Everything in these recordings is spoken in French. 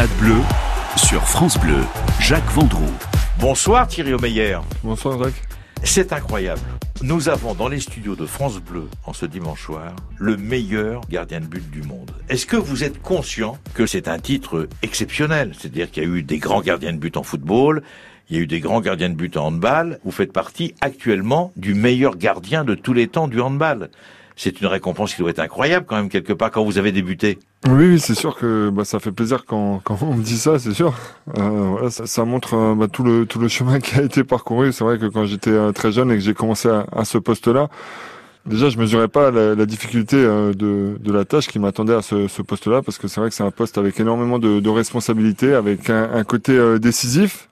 Stade Bleu sur France Bleu, Jacques Vendroux. Bonsoir Thierry Omeyer. Bonsoir Jacques. C'est incroyable. Nous avons dans les studios de France Bleu, en ce dimanche soir, le meilleur gardien de but du monde. Est-ce que vous êtes conscient que c'est un titre exceptionnel? C'est-à-dire qu'il y a eu des grands gardiens de but en football, il y a eu des grands gardiens de but en handball. Vous faites partie actuellement du meilleur gardien de tous les temps du handball c'est une récompense qui doit être incroyable quand même quelque part quand vous avez débuté. Oui, c'est sûr que bah, ça fait plaisir quand, quand on me dit ça, c'est sûr. Euh, voilà, ça, ça, montre euh, bah, tout le tout le chemin qui a été parcouru. C'est vrai que quand j'étais euh, très jeune et que j'ai commencé à, à ce poste-là, déjà je mesurais pas la, la difficulté euh, de, de la tâche qui m'attendait à ce, ce poste-là, parce que c'est vrai que c'est un poste avec énormément de, de responsabilités, avec un, un côté décisif.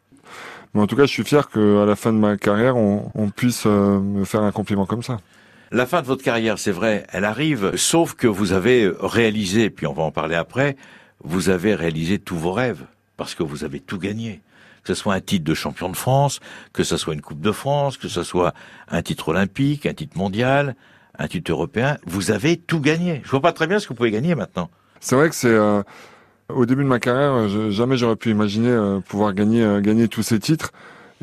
Mais en tout cas, je suis fier qu'à la fin de ma carrière, on, on puisse me faire un compliment comme ça. La fin de votre carrière, c'est vrai, elle arrive, sauf que vous avez réalisé, puis on va en parler après, vous avez réalisé tous vos rêves, parce que vous avez tout gagné. Que ce soit un titre de champion de France, que ce soit une Coupe de France, que ce soit un titre olympique, un titre mondial, un titre européen, vous avez tout gagné. Je vois pas très bien ce que vous pouvez gagner maintenant. C'est vrai que c'est... Euh, au début de ma carrière, jamais j'aurais pu imaginer euh, pouvoir gagner, euh, gagner tous ces titres.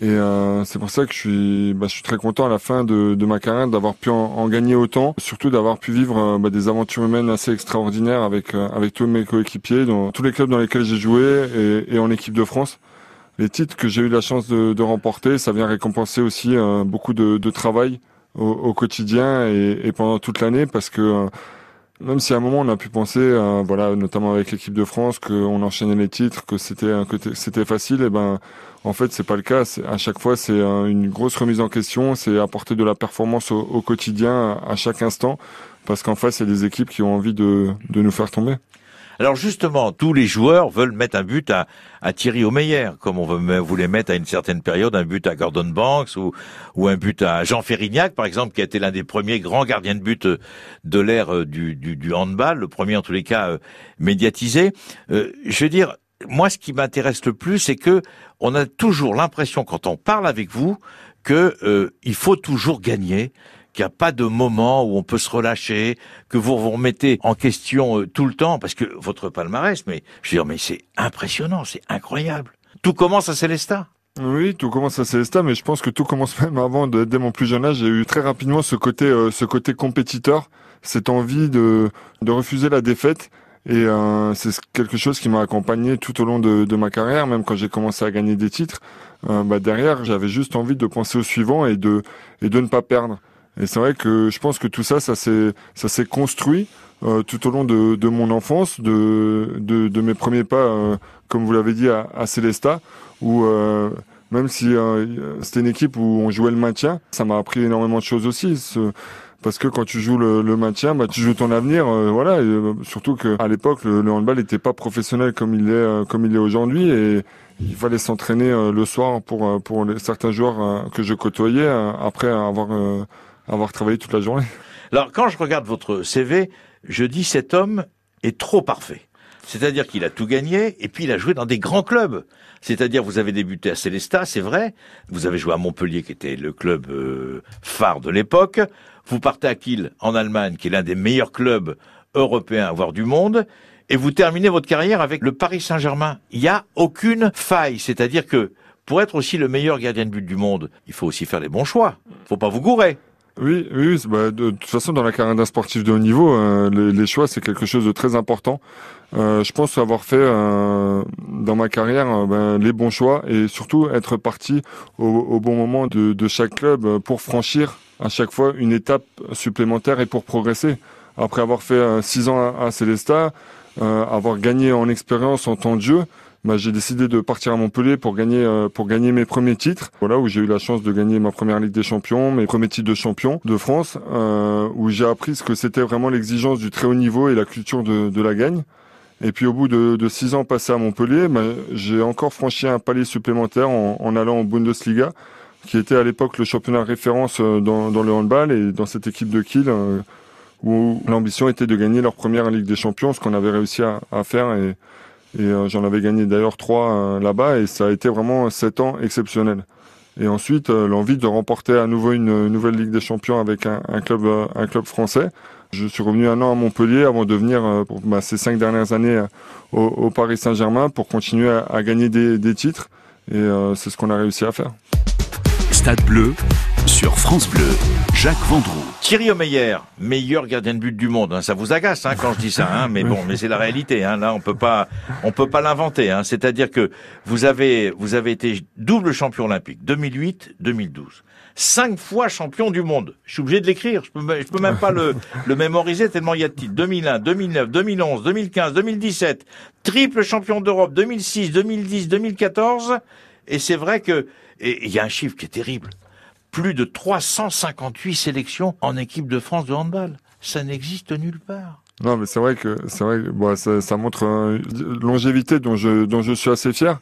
Et euh, c'est pour ça que je suis, bah, je suis très content à la fin de, de ma carrière d'avoir pu en, en, gagner autant, surtout d'avoir pu vivre euh, bah, des aventures humaines assez extraordinaires avec euh, avec tous mes coéquipiers dans tous les clubs dans lesquels j'ai joué et, et, en équipe de France. Les titres que j'ai eu la chance de, de, remporter, ça vient récompenser aussi euh, beaucoup de, de, travail au, au quotidien et, et, pendant toute l'année parce que même si à un moment on a pu penser, euh, voilà, notamment avec l'équipe de France, qu'on enchaînait les titres, que c'était que c'était facile, et ben en fait c'est pas le cas. À chaque fois c'est une grosse remise en question, c'est apporter de la performance au, au quotidien à chaque instant, parce qu'en face il y a des équipes qui ont envie de, de nous faire tomber. Alors justement, tous les joueurs veulent mettre un but à, à Thierry Omeyer, comme on voulait mettre à une certaine période un but à Gordon Banks ou, ou un but à Jean Ferrignac, par exemple, qui a été l'un des premiers grands gardiens de but euh, de l'ère euh, du, du, du, handball, le premier en tous les cas euh, médiatisé. Euh, je veux dire, moi, ce qui m'intéresse le plus, c'est que on a toujours l'impression, quand on parle avec vous, que euh, il faut toujours gagner, qu'il n'y a pas de moment où on peut se relâcher, que vous vous remettez en question euh, tout le temps, parce que votre palmarès, mais je veux dire, mais c'est impressionnant, c'est incroyable. Tout commence à Célestat. Oui, tout commence à Célestat, mais je pense que tout commence même avant. Dès mon plus jeune âge, j'ai eu très rapidement ce côté, euh, ce côté compétiteur, cette envie de, de refuser la défaite. Et euh, c'est quelque chose qui m'a accompagné tout au long de, de, ma carrière, même quand j'ai commencé à gagner des titres. Euh, bah derrière, j'avais juste envie de penser au suivant et de et de ne pas perdre. Et c'est vrai que je pense que tout ça, ça s'est, ça s'est construit euh, tout au long de, de mon enfance, de, de, de, mes premiers pas, euh, comme vous l'avez dit, à, à Célesta, où euh, même si euh, c'était une équipe où on jouait le maintien, ça m'a appris énormément de choses aussi. Ce, parce que quand tu joues le, le maintien, bah, tu joues ton avenir, euh, voilà. Et, surtout qu'à l'époque, le, le handball n'était pas professionnel comme il est, comme il est aujourd'hui, et il fallait s'entraîner le soir pour pour les, certains joueurs que je côtoyais après avoir avoir travaillé toute la journée. Alors, quand je regarde votre CV, je dis cet homme est trop parfait. C'est-à-dire qu'il a tout gagné et puis il a joué dans des grands clubs. C'est-à-dire vous avez débuté à Célestat, c'est vrai. Vous avez joué à Montpellier, qui était le club euh, phare de l'époque. Vous partez à Kiel, en Allemagne, qui est l'un des meilleurs clubs européens, voire du monde. Et vous terminez votre carrière avec le Paris Saint-Germain. Il n'y a aucune faille. C'est-à-dire que pour être aussi le meilleur gardien de but du monde, il faut aussi faire les bons choix. Faut pas vous gourer. Oui, oui, bah, de, toute façon, dans la carrière d'un sportif de haut niveau, euh, les, les, choix, c'est quelque chose de très important. Euh, je pense avoir fait euh, dans ma carrière ben, les bons choix et surtout être parti au, au bon moment de, de, chaque club pour franchir à chaque fois une étape supplémentaire et pour progresser. Après avoir fait six ans à, à Célestat, avoir gagné en expérience en temps de jeu, bah, j'ai décidé de partir à Montpellier pour gagner euh, pour gagner mes premiers titres. Voilà où j'ai eu la chance de gagner ma première Ligue des Champions, mes premiers titres de champion de France, euh, où j'ai appris ce que c'était vraiment l'exigence du très haut niveau et la culture de, de la gagne. Et puis au bout de, de six ans passés à Montpellier, bah, j'ai encore franchi un palier supplémentaire en, en, allant en Bundesliga, qui était à l'époque le championnat référence euh, dans, dans, le handball et dans cette équipe de Kiel. Euh, où l'ambition était de gagner leur première Ligue des Champions, ce qu'on avait réussi à, à faire et, et euh, j'en avais gagné d'ailleurs trois euh, là-bas et ça a été vraiment sept ans exceptionnels. et ensuite l'envie de remporter à nouveau une, nouvelle Ligue des Champions avec un, club un club français. Je suis revenu un an à Montpellier avant de venir bah, ces cinq dernières années au, Paris Saint-Germain pour continuer à, gagner des, des, titres et c'est ce qu'on a réussi à faire. Stade Bleu sur France Bleu, Jacques Vendroux. Thierry Omeyer, meilleur gardien de but du monde. Hein. Ça vous agace hein, quand je dis ça, hein, mais bon, mais c'est la réalité. Hein. Là, on peut pas, on peut pas l'inventer. Hein. C'est-à-dire que vous avez, vous avez été double champion olympique, 2008, 2012, cinq fois champion du monde. Je suis obligé de l'écrire. Je peux, je peux même pas le, le mémoriser tellement il y a de titres. 2001, 2009, 2011, 2015, 2017, triple champion d'Europe, 2006, 2010, 2014. Et c'est vrai que, il y a un chiffre qui est terrible plus de 358 sélections en équipe de France de handball. Ça n'existe nulle part. Non, mais c'est vrai que c'est vrai, bon, ça, ça, montre une longévité dont je dont je suis assez fier.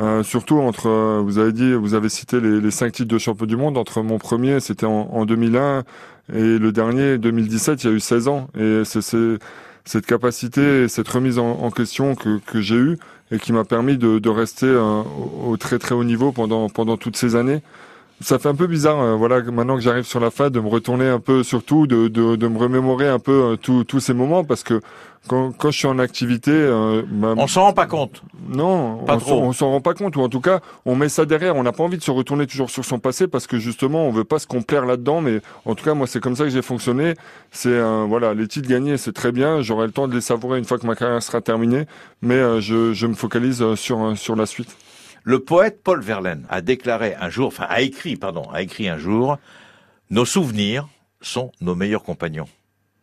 Euh, surtout entre, euh, vous avez dit, vous avez cité les, les cinq titres de champion du monde. Entre mon premier, c'était en, en, 2001, et le dernier, 2017, il y a eu 16 ans. Et c'est cette capacité, cette remise en, en question que, que j'ai eue et qui m'a permis de, de rester euh, au très très haut niveau pendant pendant toutes ces années ça fait un peu bizarre, euh, voilà, maintenant que j'arrive sur la FAD, de me retourner un peu sur tout, de, de, de me remémorer un peu euh, tous ces moments, parce que quand, quand je suis en activité... Euh, bah, on s'en rend pas compte Non, pas on s'en rend pas compte, ou en tout cas, on met ça derrière, on n'a pas envie de se retourner toujours sur son passé, parce que justement, on veut pas se complaire là-dedans, mais en tout cas, moi, c'est comme ça que j'ai fonctionné. C'est, voilà, les titres gagnés, c'est très bien, j'aurai le temps de les savourer une fois que ma carrière sera terminée, mais je, je me focalise sur, sur la suite. Le poète Paul Verlaine a déclaré un jour, enfin a écrit, pardon, a écrit un jour, nos souvenirs sont nos meilleurs compagnons.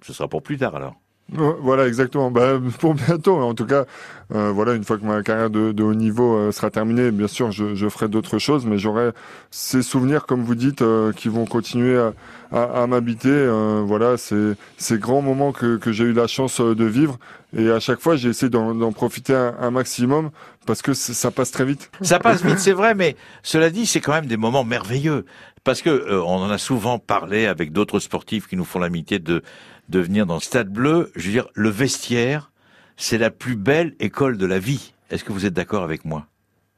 Ce sera pour plus tard alors. Voilà, exactement. Bah, pour bientôt, en tout cas. Euh, voilà, une fois que ma carrière de, de haut niveau euh, sera terminée, bien sûr, je, je ferai d'autres choses, mais j'aurai ces souvenirs, comme vous dites, euh, qui vont continuer à, à, à m'habiter. voilà, ces, ces grands moments que, que j'ai eu la chance de vivre. Et à chaque fois, j'ai essayé d'en profiter un, un, maximum parce que ça passe très vite. Ça passe vite, c'est vrai, mais cela dit, c'est quand même des moments merveilleux parce que on en a souvent parlé avec d'autres sportifs qui nous font l'amitié de de venir dans le Stade Bleu. Je veux dire, le vestiaire, c'est la plus belle école de la vie. Est-ce que vous êtes d'accord avec moi?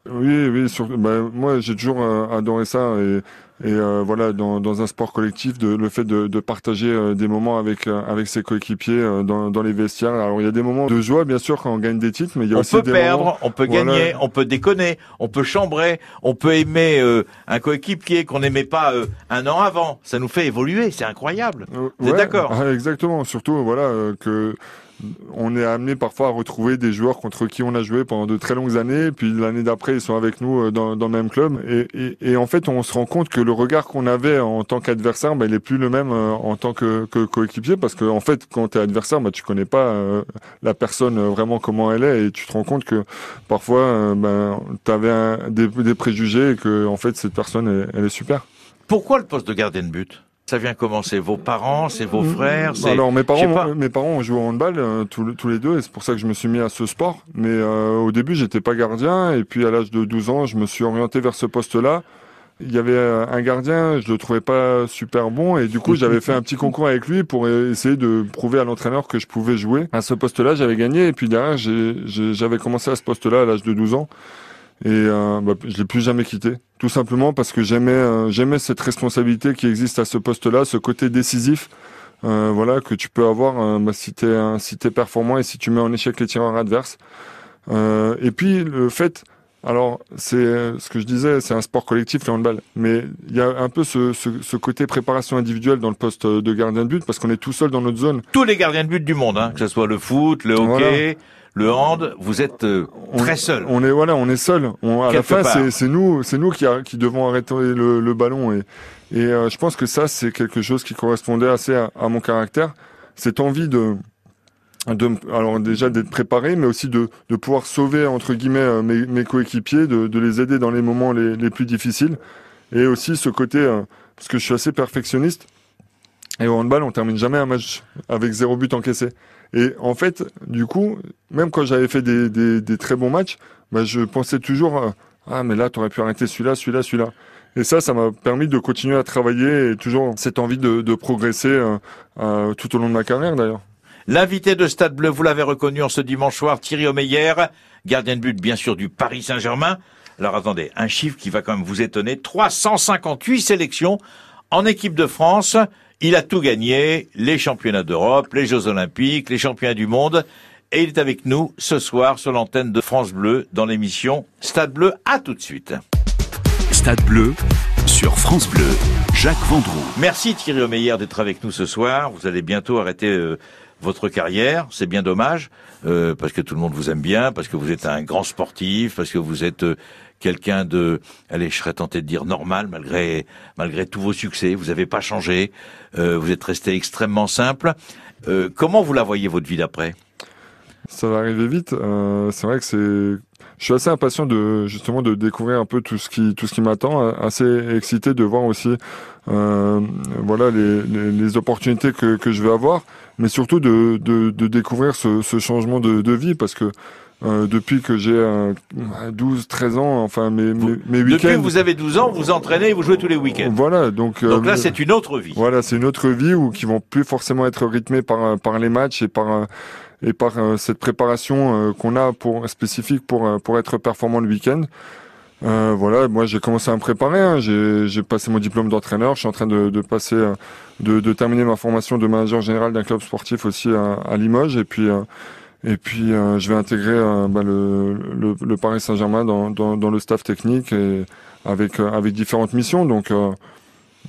Oui, oui. Sur, bah, moi, j'ai toujours euh, adoré ça et et euh, voilà dans, dans, un sport collectif de, le fait de, de partager euh, des moments avec euh, avec ses coéquipiers dans, dans, les vestiaires. Alors il y a des moments de joie bien sûr quand on gagne des titres mais il y a aussi des perdre on peut gagner on peut déconner on peut chambrer on peut aimer un coéquipier qu'on n'aimait pas un an avant. Ça nous fait évoluer c'est incroyable. Vous êtes d'accord? exactement. Surtout voilà que on est amené parfois à retrouver des joueurs contre qui on a joué pendant de très longues années, puis l'année d'après ils sont avec nous euh, dans, le même club, et, en fait on se rend compte que le regard qu'on avait en tant qu'adversaire, bah, il est plus le même euh, en tant que, coéquipier, parce que en fait quand tu es adversaire, bah, tu connais pas euh, la personne vraiment comment elle est, et tu te rends compte que parfois ben, tu avais des, des, préjugés et que en fait cette personne elle, elle est super. Pourquoi le poste de gardien de but? Ça vient commencer vos parents, c'est vos frères Alors mes parents, mes parents ont joué au handball euh, tous, tous, les deux et c'est pour ça que je me suis mis à ce sport. Mais euh, au début, j'étais pas gardien et puis à l'âge de 12 ans, je me suis orienté vers ce poste-là. Il y avait euh, un gardien, je le trouvais pas super bon et du coup j'avais fait un petit concours avec lui pour essayer de prouver à l'entraîneur que je pouvais jouer. À ce poste-là, j'avais gagné et puis derrière j'avais commencé à ce poste-là à l'âge de 12 ans et euh, bah, je l'ai plus jamais quitté. Tout simplement parce que j'aimais euh, j'aimais cette responsabilité qui existe à ce poste-là, ce côté décisif. Euh, voilà que tu peux avoir euh, bah, si t'es si t'es performant et si tu mets en échec les tireurs adverses. Euh, et puis le fait, alors c'est ce que je disais, c'est un sport collectif le handball, mais il y a un peu ce, ce, ce, côté préparation individuelle dans le poste de gardien de but parce qu'on est tout seul dans notre zone. Tous les gardiens de but du monde, hein, que ce soit le foot, le hockey le hand, vous êtes euh, très seul. On est voilà, on est seul. On, à la fin, c'est nous, c'est nous qui, qui devons arrêter le, le ballon et, et euh, je pense que ça, c'est quelque chose qui correspondait assez à, mon caractère. Cette envie de, de alors déjà d'être préparé, mais aussi de, de pouvoir sauver entre guillemets euh, mes, mes coéquipiers, de, de, les aider dans les moments les, les plus difficiles, et aussi ce côté parce que je suis assez perfectionniste. Et au handball, on termine jamais un match avec zéro but encaissé. Et en fait, du coup, même quand j'avais fait des, des, des, très bons matchs, bah, je pensais toujours ah mais là tu aurais pu arrêter celui-là, celui-là, celui-là. Et ça, ça m'a permis de continuer à travailler et toujours cette envie de, de progresser euh, euh, tout au long de ma carrière d'ailleurs. L'invité de Stade Bleu, vous l'avez reconnu en ce dimanche soir, Thierry Omeyer, gardien de but bien sûr du Paris Saint-Germain. Alors attendez, un chiffre qui va quand même vous étonner. 358 sélections en équipe de France. Il a tout gagné, les championnats d'Europe, les Jeux Olympiques, les championnats du monde. Et il est avec nous ce soir sur l'antenne de France Bleu dans l'émission Stade Bleu. À tout de suite. Stade Bleu sur France Bleu. Jacques Vendroux. Merci Thierry Omeyer d'être avec nous ce soir. Vous allez bientôt arrêter euh, votre carrière. C'est bien dommage euh, parce que tout le monde vous aime bien, parce que vous êtes un grand sportif, parce que vous êtes euh, quelqu'un de, allez, je serais tenté de dire normal malgré malgré tous vos succès. Vous n'avez pas changé. vous êtes resté extrêmement simple. comment vous la voyez votre vie d'après? Ça va arriver vite. c'est vrai que c'est je suis assez impatient de justement de découvrir un peu tout ce qui tout ce qui m'attend, assez excité de voir aussi euh, voilà les, les, les, opportunités que, que je vais avoir, mais surtout de, de, de découvrir ce, ce changement de, de vie parce que euh, depuis que j'ai euh, 12, 13 ans, enfin mes, mes, mes week-ends. Depuis que vous avez 12 ans, vous entraînez et vous jouez tous les week-ends. Voilà, donc. Euh, donc là, c'est une autre vie. Voilà, c'est une autre vie où qui vont plus forcément être rythmés par par les matchs et par et par euh, cette préparation euh, qu'on a pour spécifique pour euh, pour être performant le week-end. Euh, voilà, moi j'ai commencé à me préparer. Hein. J'ai passé mon diplôme d'entraîneur. Je suis en train de, de passer, de, de, terminer ma formation de manager général d'un club sportif aussi à, à, Limoges. Et puis, et puis je vais intégrer bah, le, le, le, Paris Saint-Germain dans, dans, dans, le staff technique et avec avec différentes missions. Donc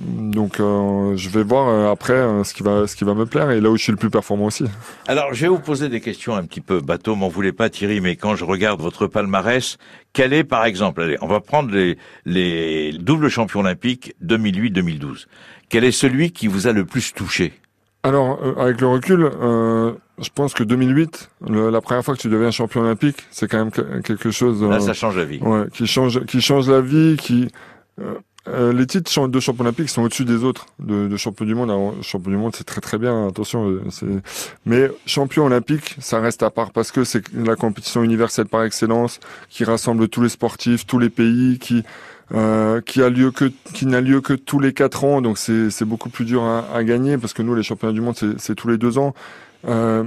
donc euh, je vais voir euh, après euh, ce qui va ce qui va me plaire et là où je suis le plus performant aussi. Alors je vais vous poser des questions un petit peu bateau, m'en voulez pas Thierry, mais quand je regarde votre palmarès, quel est par exemple, allez, on va prendre les les doubles champions olympiques 2008-2012. Quel est celui qui vous a le plus touché? Alors avec le recul, je pense que 2008, la première fois que tu deviens champion olympique, c'est quand même quelque chose. Là, ça change la vie. Ouais, qui change qui change la vie, qui euh, les titres de champion olympique sont au-dessus des autres de, de champion du monde. Alors, champion du monde, c'est très très bien, attention. Euh, mais champion olympique, ça reste à part parce que c'est la compétition universelle par excellence qui rassemble tous les sportifs, tous les pays, qui euh, qui a lieu que qui n'a lieu que tous les quatre ans. Donc c'est c'est beaucoup plus dur à, à, gagner parce que nous les championnats du monde c'est tous les deux ans. Euh,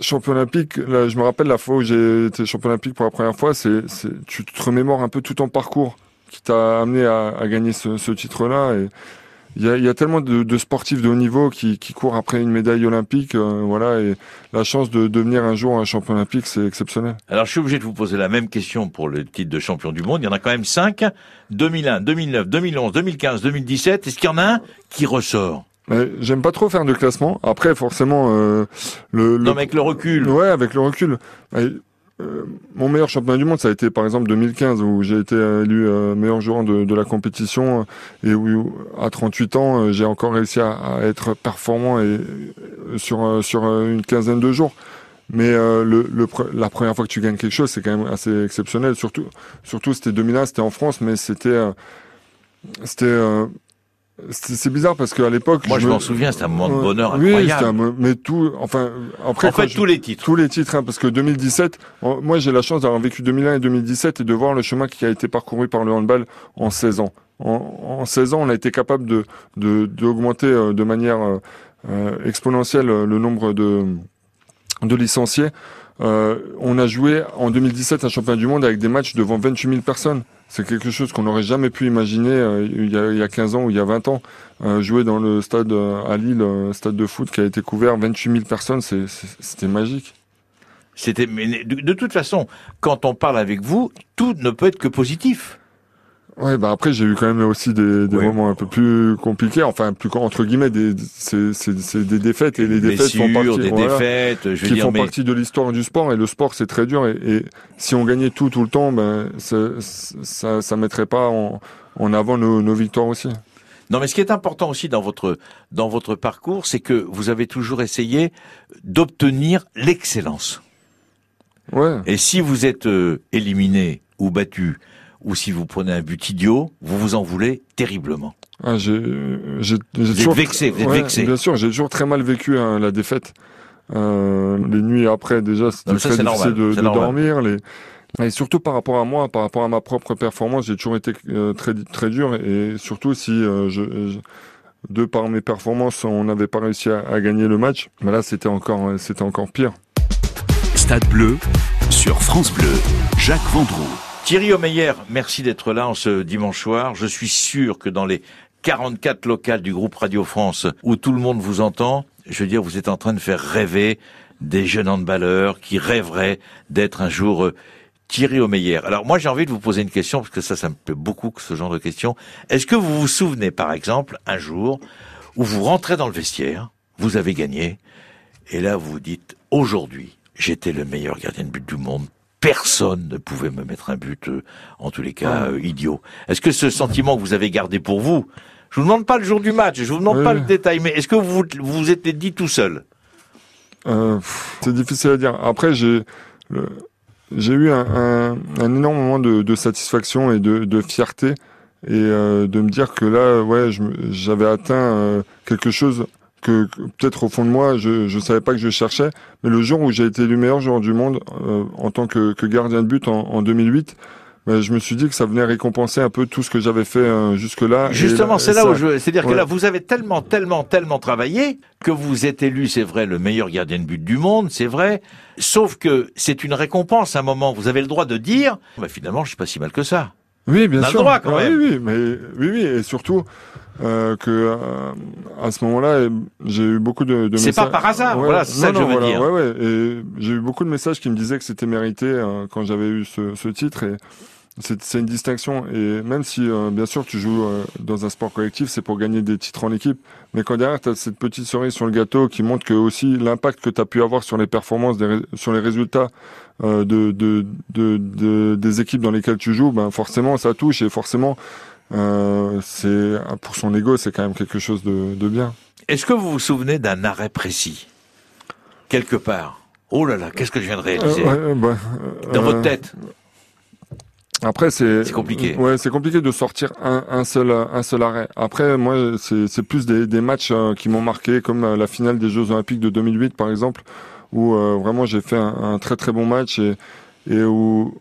champion olympique, là, je me rappelle la fois où j'ai été champion olympique pour la première fois, c'est tu te remémores un peu tout ton parcours qui t'a amené à, à, gagner ce, ce titre-là. Et il y a, y a, tellement de, de, sportifs de haut niveau qui, qui courent après une médaille olympique, euh, voilà. Et la chance de devenir un jour un champion olympique, c'est exceptionnel. Alors, je suis obligé de vous poser la même question pour le titre de champion du monde. Il y en a quand même cinq 2001, 2009, 2011, 2015, 2017. Est-ce qu'il y en a un qui ressort? J'aime pas trop faire de classement. Après, forcément, euh, le, le, Non, mais avec le recul. Ouais, avec le recul. Euh, mon meilleur championnat du monde, ça a été par exemple 2015 où j'ai été élu euh, meilleur joueur de, de, la compétition et où à 38 ans euh, j'ai encore réussi à, à, être performant et sur sur une quinzaine de jours. Mais le, le, la première fois que tu gagnes quelque chose, c'est quand même assez exceptionnel. Surtout, surtout c'était 2001, c'était en France, mais c'était c'était c'est bizarre parce qu'à l'époque. Moi, je, m'en souviens, c'était un moment de bonheur incroyable. Oui, mais tout, enfin, après. En fait, tous les titres. Tous les titres, hein, parce que 2017, moi, j'ai la chance d'avoir vécu 2001 et 2017 et de voir le chemin qui a été parcouru par le handball en 16 ans. En, en 16 ans, on a été capable de d'augmenter de, euh, de manière euh, euh, exponentielle le nombre de de licenciés. Euh, on a joué en 2017 un championnat du monde avec des matchs devant 28 000 personnes. C'est quelque chose qu'on n'aurait jamais pu imaginer euh, il, y a, il, y a, 15 ans ou il y a 20 ans. Euh, jouer dans le stade euh, à Lille, un stade de foot qui a été couvert 28 000 personnes, c'était magique. C'était, de, toute façon, quand on parle avec vous, tout ne peut être que positif. Ouais, bah après j'ai eu quand même aussi des, des moments un peu plus compliqués, enfin plus entre guillemets, des c'est des défaites et les défaites font partie, des défaites, je qui dire, font partie de l'histoire du sport et le sport c'est très dur et, et, si on gagnait tout tout le temps, ben ça ça, ça mettrait pas en, en avant nos, nos victoires aussi. Non, mais ce qui est important aussi dans votre dans votre parcours, c'est que vous avez toujours essayé d'obtenir l'excellence. Ouais. Et si vous êtes euh, éliminé ou battu ou si vous prenez un but idiot, vous vous en voulez terriblement. Ah, j'ai, j'ai, vous toujours, êtes vexé, vous êtes ouais, vexé. Bien sûr, j'ai toujours très mal vécu hein, la défaite. Euh, les nuits après, déjà, c'était très difficile normal, de, de dormir. Les... Et surtout par rapport à moi, par rapport à ma propre performance, j'ai toujours été euh, très très dur. Et surtout si euh, je, je, de par mes performances, on n'avait pas réussi à, à, gagner le match, mais là c'était encore c'était encore pire. Stade Bleu sur France Bleu, Jacques Vendroux. Thierry Omeyer, merci d'être là en ce dimanche soir. Je suis sûr que dans les 44 locales du groupe Radio France où tout le monde vous entend, je veux dire, vous êtes en train de faire rêver des jeunes handballeurs qui rêveraient d'être un jour euh, Thierry Omeyer. Alors moi j'ai envie de vous poser une question parce que ça ça me plaît beaucoup ce genre de question. Est-ce que vous vous souvenez par exemple un jour où vous rentrez dans le vestiaire, vous avez gagné et là vous vous dites aujourd'hui j'étais le meilleur gardien de but du monde. Personne ne pouvait me mettre un but, euh, en tous les cas, euh, idiot. Est-ce que ce sentiment que vous avez gardé pour vous, je vous demande pas le jour du match, je vous demande pas le détail, mais est-ce que vous vous êtes dit tout seul? Euh, C'est difficile à dire. Après, j'ai j'ai eu un, un, énorme moment de, de satisfaction et de, de fierté et de me dire que là, ouais, j'avais atteint quelque chose que, peut-être au fond de moi, je ne savais pas que je cherchais. Mais le jour où j'ai été le meilleur joueur du monde euh, en tant que, que, gardien de but en, en 2008, ben, je me suis dit que ça venait récompenser un peu tout ce que j'avais fait euh, jusque-là. Justement, c'est là où je, c'est-à-dire que là, vous avez tellement, tellement, tellement travaillé que vous êtes élu, c'est vrai, le meilleur gardien de but du monde, c'est vrai. Sauf que c'est une récompense à un moment. Vous avez le droit de dire, bah, finalement, je suis pas si mal que ça. Oui, bien sûr. Le droit, quand ah même. Oui, oui, mais oui, oui, et surtout, euh, que euh, à ce moment-là, j'ai eu beaucoup de, de messages. C'est pas par hasard, voilà, c'est ça que je veux dire. Ouais, ouais, et j'ai eu beaucoup de messages qui me disaient que c'était mérité euh, quand j'avais eu ce, ce, titre. Et c'est une distinction. Et même si, euh, bien sûr, tu joues dans un sport collectif, c'est pour gagner des titres en équipe. Mais quand derrière, tu as cette petite cerise sur le gâteau qui montre que aussi l'impact que tu as pu avoir sur les performances, des, sur les résultats de, de, de, des équipes dans lesquelles tu joues, ben forcément, ça touche et forcément euh, c'est pour son ego, c'est quand même quelque chose de, de bien. Est-ce que vous vous souvenez d'un arrêt précis? Quelque part Oh là là, qu'est-ce que je viens de réaliser? Euh, bah, dans votre euh, tête? Après, c'est compliqué. Ouais, c'est compliqué de sortir un, un, seul un seul arrêt. Après, moi, c'est plus des, des matchs euh, qui m'ont marqué, comme la finale des Jeux Olympiques de 2008, par exemple, où vraiment j'ai fait un, un, très très bon match et, et où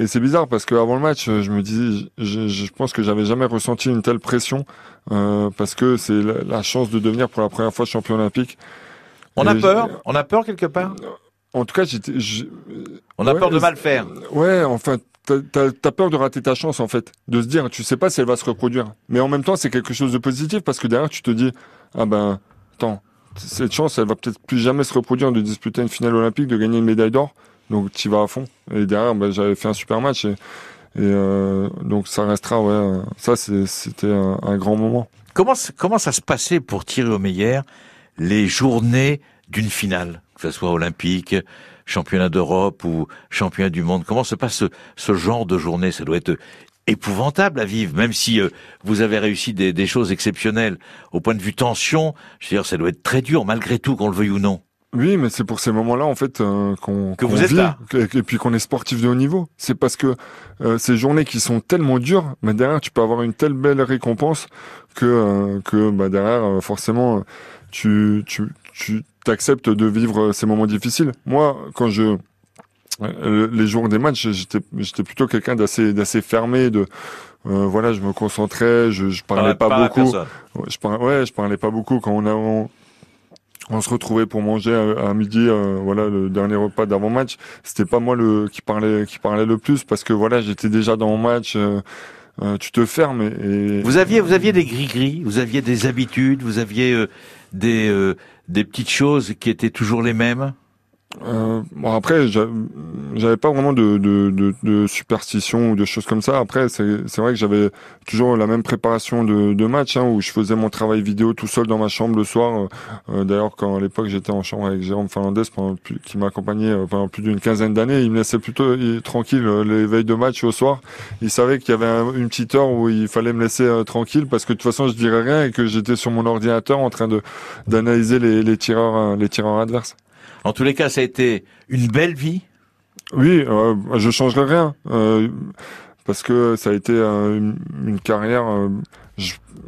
et c'est bizarre parce qu'avant le match, je me disais, je, je pense que j'avais jamais ressenti une telle pression euh, parce que c'est la, chance de devenir pour la première fois champion olympique. On a peur, on a peur quelque part? En tout cas, j'étais. On a peur de mal faire. Ouais, enfin, t'as as peur de rater ta chance en fait, de se dire, tu sais pas si elle va se reproduire. Mais en même temps, c'est quelque chose de positif parce que derrière, tu te dis, ah ben, attends, cette chance, elle va peut-être plus jamais se reproduire de disputer une finale olympique, de gagner une médaille d'or. Donc tu vas à fond. Et derrière, bah, j'avais fait un super match. Et, euh, donc ça restera, ouais, ça c'était un, grand moment. Comment, comment ça se passait pour Thierry Omeyer les journées d'une finale, que ce soit olympique, championnat d'Europe ou championnat du monde? Comment se passe ce, genre de journée? Ça doit être épouvantable à vivre, même si euh, vous avez réussi des, des, choses exceptionnelles. Au point de vue tension, je veux dire, ça doit être très dur malgré tout, qu'on le veuille ou non. Oui, mais c'est pour ces moments-là en fait euh, qu'on que vous êtes là, et puis qu'on est sportif de haut niveau. C'est parce que euh, ces journées qui sont tellement dures, mais derrière tu peux avoir une telle belle récompense que euh, que bah, derrière forcément tu tu tu t'acceptes de vivre ces moments difficiles. Moi, quand je les jours des matchs, j'étais j'étais plutôt quelqu'un d'assez d'assez fermé de voilà, je me concentrais, je, je parlais pas, beaucoup. Je parlais, ouais, je parlais pas beaucoup quand on a on se retrouvait pour manger à, midi, euh, voilà le dernier repas d'avant match. C'était pas moi le qui parlait qui parlait le plus parce que voilà j'étais déjà dans mon match. Euh, euh, tu te fermes vous aviez vous aviez des gris gris, vous aviez des habitudes, vous aviez des des petites choses qui étaient toujours les mêmes? Euh, bon après, j'avais pas vraiment de, de, de, de, superstition ou de choses comme ça. Après, c'est vrai que j'avais toujours la même préparation de, de match hein, où je faisais mon travail vidéo tout seul dans ma chambre le soir. Euh, D'ailleurs, quand à l'époque j'étais en chambre avec Jérôme Fernandez, pendant, qui m'accompagnait euh, pendant plus d'une quinzaine d'années, il me laissait plutôt tranquille euh, les veilles de match au soir. Il savait qu'il y avait une petite heure où il fallait me laisser tranquille parce que de toute façon je dirais rien et que j'étais sur mon ordinateur en train de d'analyser les, les tireurs les tireurs adverses. En tous les cas, ça a été une belle vie. Oui, euh, je changerai rien euh, parce que ça a été euh, une, carrière. Euh,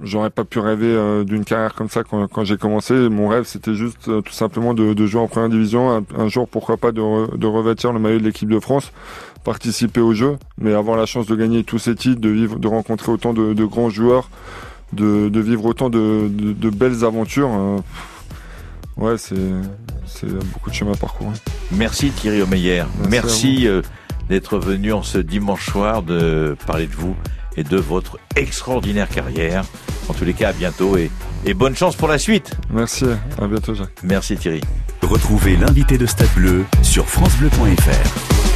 J'aurais pas pu rêver d'une carrière comme ça quand, j'ai commencé. Mon rêve, c'était juste tout simplement de, jouer en première division. Un, jour, pourquoi pas, de, revêtir le maillot de l'équipe de France, participer au jeu, mais avoir la chance de gagner tous ces titres, de vivre, de rencontrer autant de, grands joueurs, de, vivre autant de belles aventures. Ouais, c'est c'est beaucoup de chemin à parcourir. Merci Thierry Omeyer. Merci, Merci d'être venu en ce dimanche soir de parler de vous et de votre extraordinaire carrière. En tous les cas, à bientôt et, et bonne chance pour la suite. Merci, à bientôt Jacques. Merci Thierry. Retrouvez l'invité de Stade Bleu sur francebleu.fr.